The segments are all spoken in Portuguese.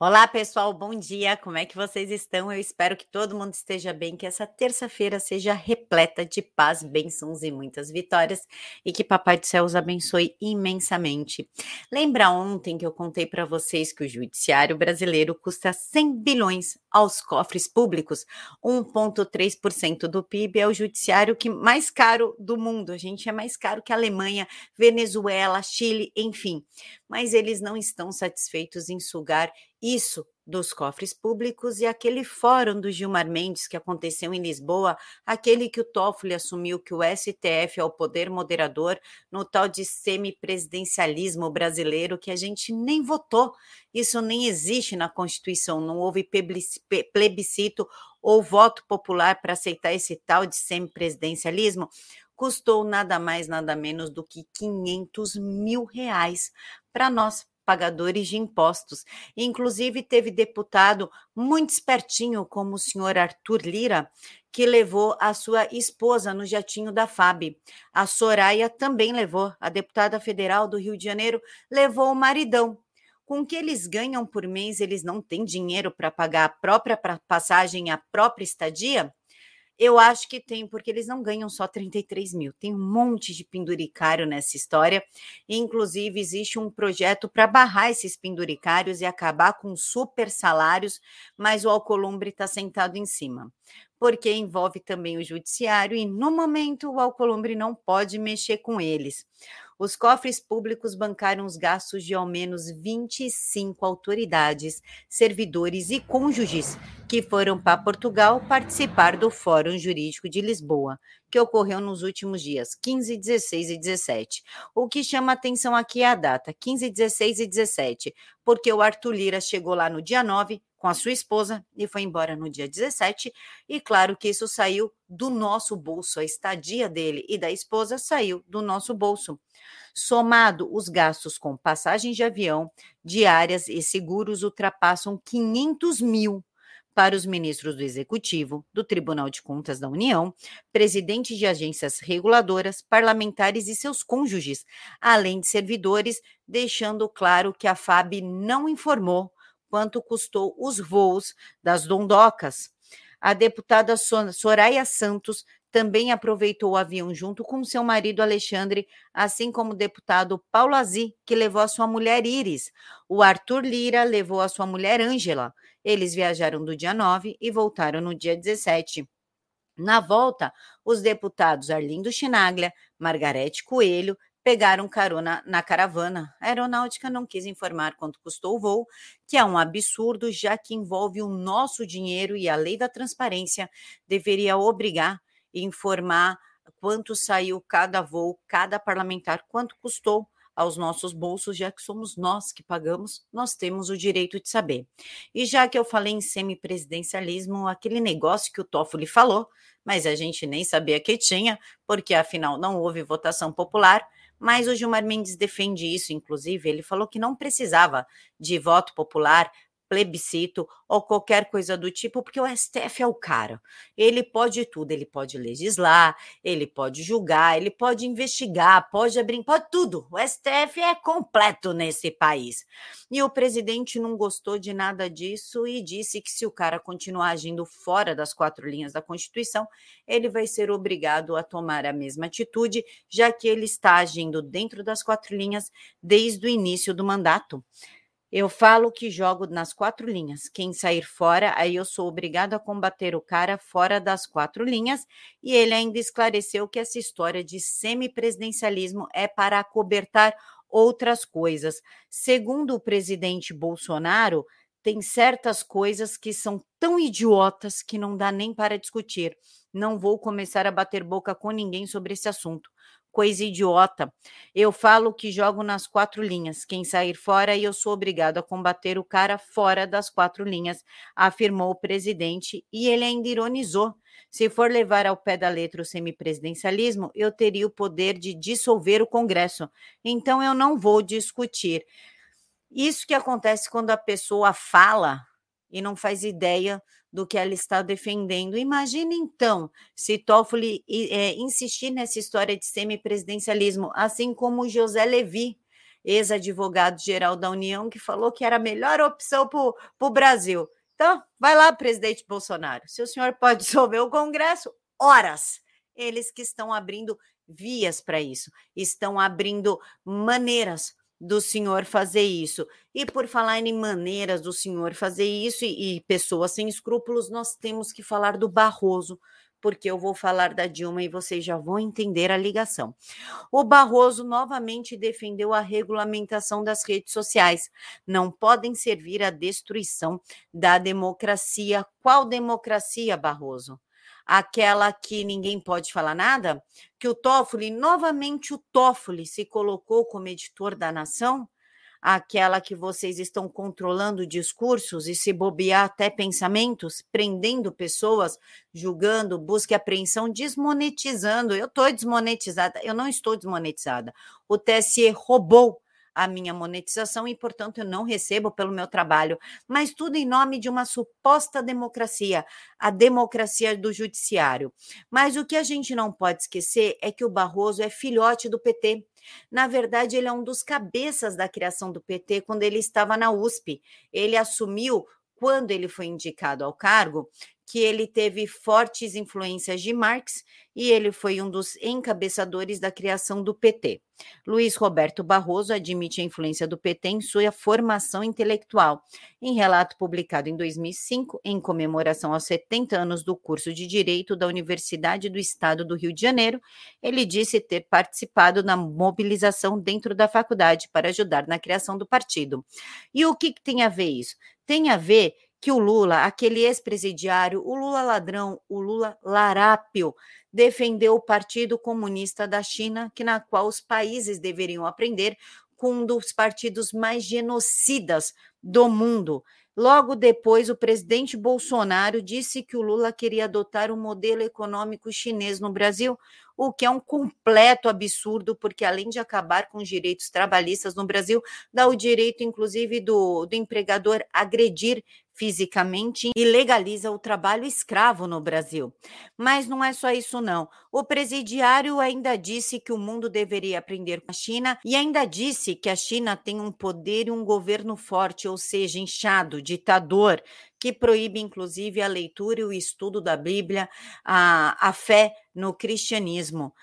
Olá, pessoal, bom dia. Como é que vocês estão? Eu espero que todo mundo esteja bem, que essa terça-feira seja repleta de paz, bênçãos e muitas vitórias e que Papai do Céu os abençoe imensamente. Lembra ontem que eu contei para vocês que o judiciário brasileiro custa 100 bilhões aos cofres públicos? 1.3% do PIB é o judiciário que mais caro do mundo. A gente é mais caro que a Alemanha, Venezuela, Chile, enfim. Mas eles não estão satisfeitos em sugar isso dos cofres públicos e aquele fórum do Gilmar Mendes que aconteceu em Lisboa, aquele que o Toffoli assumiu que o STF é o poder moderador no tal de semipresidencialismo brasileiro que a gente nem votou. Isso nem existe na Constituição, não houve plebiscito ou voto popular para aceitar esse tal de semipresidencialismo custou nada mais, nada menos do que 500 mil reais para nós, pagadores de impostos. Inclusive, teve deputado muito espertinho, como o senhor Arthur Lira, que levou a sua esposa no jatinho da FAB. A Soraya também levou, a deputada federal do Rio de Janeiro levou o maridão. Com o que eles ganham por mês, eles não têm dinheiro para pagar a própria passagem, a própria estadia? Eu acho que tem, porque eles não ganham só 33 mil. Tem um monte de penduricário nessa história. Inclusive, existe um projeto para barrar esses penduricários e acabar com super salários, mas o Alcolumbre está sentado em cima. Porque envolve também o judiciário e, no momento, o Alcolumbre não pode mexer com eles os cofres públicos bancaram os gastos de ao menos 25 autoridades, servidores e cônjuges que foram para Portugal participar do Fórum Jurídico de Lisboa, que ocorreu nos últimos dias, 15, 16 e 17. O que chama atenção aqui é a data, 15, 16 e 17, porque o Arthur Lira chegou lá no dia 9 com a sua esposa e foi embora no dia 17. E claro que isso saiu do nosso bolso, a estadia dele e da esposa saiu do nosso bolso. Somado, os gastos com passagens de avião, diárias e seguros ultrapassam 500 mil para os ministros do Executivo, do Tribunal de Contas da União, presidentes de agências reguladoras, parlamentares e seus cônjuges, além de servidores, deixando claro que a FAB não informou quanto custou os voos das dondocas. A deputada Soraya Santos também aproveitou o avião junto com seu marido Alexandre, assim como o deputado Paulo Azi, que levou a sua mulher Iris. O Arthur Lira levou a sua mulher Ângela. Eles viajaram do dia 9 e voltaram no dia 17. Na volta, os deputados Arlindo Chinaglia, Margarete Coelho, pegaram carona na caravana. A aeronáutica não quis informar quanto custou o voo, que é um absurdo, já que envolve o nosso dinheiro e a lei da transparência deveria obrigar e informar quanto saiu cada voo, cada parlamentar, quanto custou aos nossos bolsos, já que somos nós que pagamos, nós temos o direito de saber. E já que eu falei em semipresidencialismo, aquele negócio que o Toffoli falou, mas a gente nem sabia que tinha, porque afinal não houve votação popular, mas o Gilmar Mendes defende isso, inclusive, ele falou que não precisava de voto popular plebiscito ou qualquer coisa do tipo, porque o STF é o cara. Ele pode tudo, ele pode legislar, ele pode julgar, ele pode investigar, pode abrir, pode tudo. O STF é completo nesse país. E o presidente não gostou de nada disso e disse que se o cara continuar agindo fora das quatro linhas da Constituição, ele vai ser obrigado a tomar a mesma atitude, já que ele está agindo dentro das quatro linhas desde o início do mandato. Eu falo que jogo nas quatro linhas. Quem sair fora, aí eu sou obrigado a combater o cara fora das quatro linhas. E ele ainda esclareceu que essa história de semipresidencialismo é para acobertar outras coisas. Segundo o presidente Bolsonaro, tem certas coisas que são tão idiotas que não dá nem para discutir. Não vou começar a bater boca com ninguém sobre esse assunto coisa idiota. Eu falo que jogo nas quatro linhas. Quem sair fora, eu sou obrigado a combater o cara fora das quatro linhas, afirmou o presidente, e ele ainda ironizou. Se for levar ao pé da letra o semipresidencialismo, eu teria o poder de dissolver o Congresso. Então eu não vou discutir. Isso que acontece quando a pessoa fala e não faz ideia do que ela está defendendo. Imagine então se Toffoli é, insistir nessa história de semipresidencialismo, assim como José Levi, ex-advogado-geral da União, que falou que era a melhor opção para o Brasil. Então, vai lá, presidente Bolsonaro. Se o senhor pode dissolver o Congresso, horas. Eles que estão abrindo vias para isso, estão abrindo maneiras do senhor fazer isso. E por falar em maneiras do senhor fazer isso e, e, pessoas sem escrúpulos, nós temos que falar do Barroso, porque eu vou falar da Dilma e vocês já vão entender a ligação. O Barroso novamente defendeu a regulamentação das redes sociais. Não podem servir à destruição da democracia. Qual democracia, Barroso? Aquela que ninguém pode falar nada, que o Toffoli, novamente o Toffoli se colocou como editor da nação, aquela que vocês estão controlando discursos e se bobear até pensamentos, prendendo pessoas, julgando, busca e apreensão, desmonetizando. Eu estou desmonetizada, eu não estou desmonetizada. O TSE roubou a minha monetização e, portanto, eu não recebo pelo meu trabalho, mas tudo em nome de uma suposta democracia, a democracia do judiciário. Mas o que a gente não pode esquecer é que o Barroso é filhote do PT. Na verdade, ele é um dos cabeças da criação do PT quando ele estava na USP. Ele assumiu quando ele foi indicado ao cargo, que ele teve fortes influências de Marx e ele foi um dos encabeçadores da criação do PT. Luiz Roberto Barroso admite a influência do PT em sua formação intelectual. Em relato publicado em 2005, em comemoração aos 70 anos do curso de Direito da Universidade do Estado do Rio de Janeiro, ele disse ter participado na mobilização dentro da faculdade para ajudar na criação do partido. E o que, que tem a ver isso? Tem a ver que o Lula, aquele ex-presidiário, o Lula ladrão, o Lula larápio, defendeu o Partido Comunista da China, que na qual os países deveriam aprender com um dos partidos mais genocidas do mundo. Logo depois, o presidente Bolsonaro disse que o Lula queria adotar o um modelo econômico chinês no Brasil, o que é um completo absurdo, porque além de acabar com os direitos trabalhistas no Brasil, dá o direito, inclusive, do, do empregador agredir fisicamente e legaliza o trabalho escravo no Brasil. Mas não é só isso, não. O presidiário ainda disse que o mundo deveria aprender com a China e ainda disse que a China tem um poder e um governo forte, ou seja, inchado, ditador, que proíbe inclusive a leitura e o estudo da Bíblia, a, a fé no cristianismo.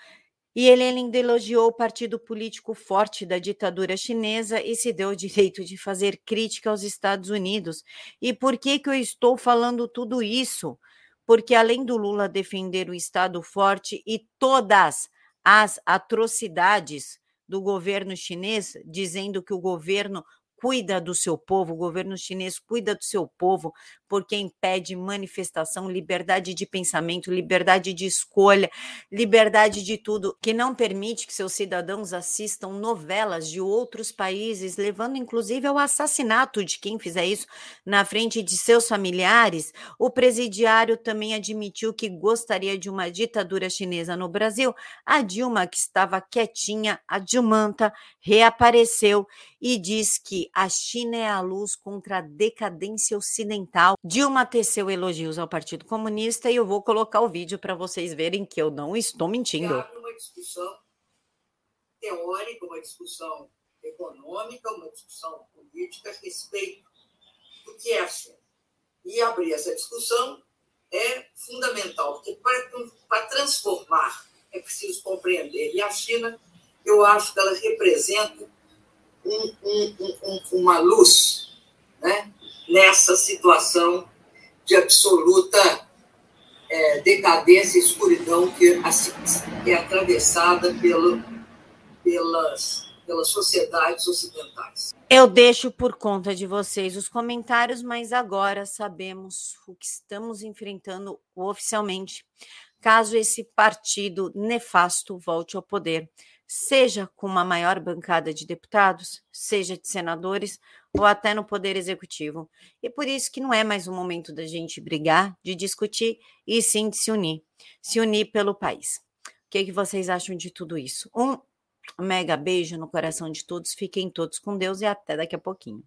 E ele ainda elogiou o partido político forte da ditadura chinesa e se deu o direito de fazer crítica aos Estados Unidos. E por que, que eu estou falando tudo isso? Porque além do Lula defender o Estado forte e todas as atrocidades do governo chinês, dizendo que o governo cuida do seu povo, o governo chinês cuida do seu povo, porque impede manifestação, liberdade de pensamento, liberdade de escolha, liberdade de tudo, que não permite que seus cidadãos assistam novelas de outros países, levando inclusive ao assassinato de quem fizer isso na frente de seus familiares. O presidiário também admitiu que gostaria de uma ditadura chinesa no Brasil. A Dilma, que estava quietinha, a Dilmanta, reapareceu e diz que a China é a luz contra a decadência ocidental Dilma teceu elogios ao Partido Comunista e eu vou colocar o vídeo para vocês verem que eu não estou mentindo. Uma discussão teórica, uma discussão econômica, uma discussão política a respeito do que é a China. E abrir essa discussão é fundamental, porque para, para transformar é preciso compreender. E a China, eu acho que ela representa um, um, um, uma luz, né? nessa situação de absoluta é, decadência e escuridão que assim, é atravessada pelo, pelas, pelas sociedades ocidentais. Eu deixo por conta de vocês os comentários, mas agora sabemos o que estamos enfrentando oficialmente, caso esse partido nefasto volte ao poder seja com uma maior bancada de deputados, seja de senadores ou até no poder executivo. E por isso que não é mais o momento da gente brigar, de discutir e sim de se unir, se unir pelo país. O que, que vocês acham de tudo isso? Um mega beijo no coração de todos, fiquem todos com Deus e até daqui a pouquinho.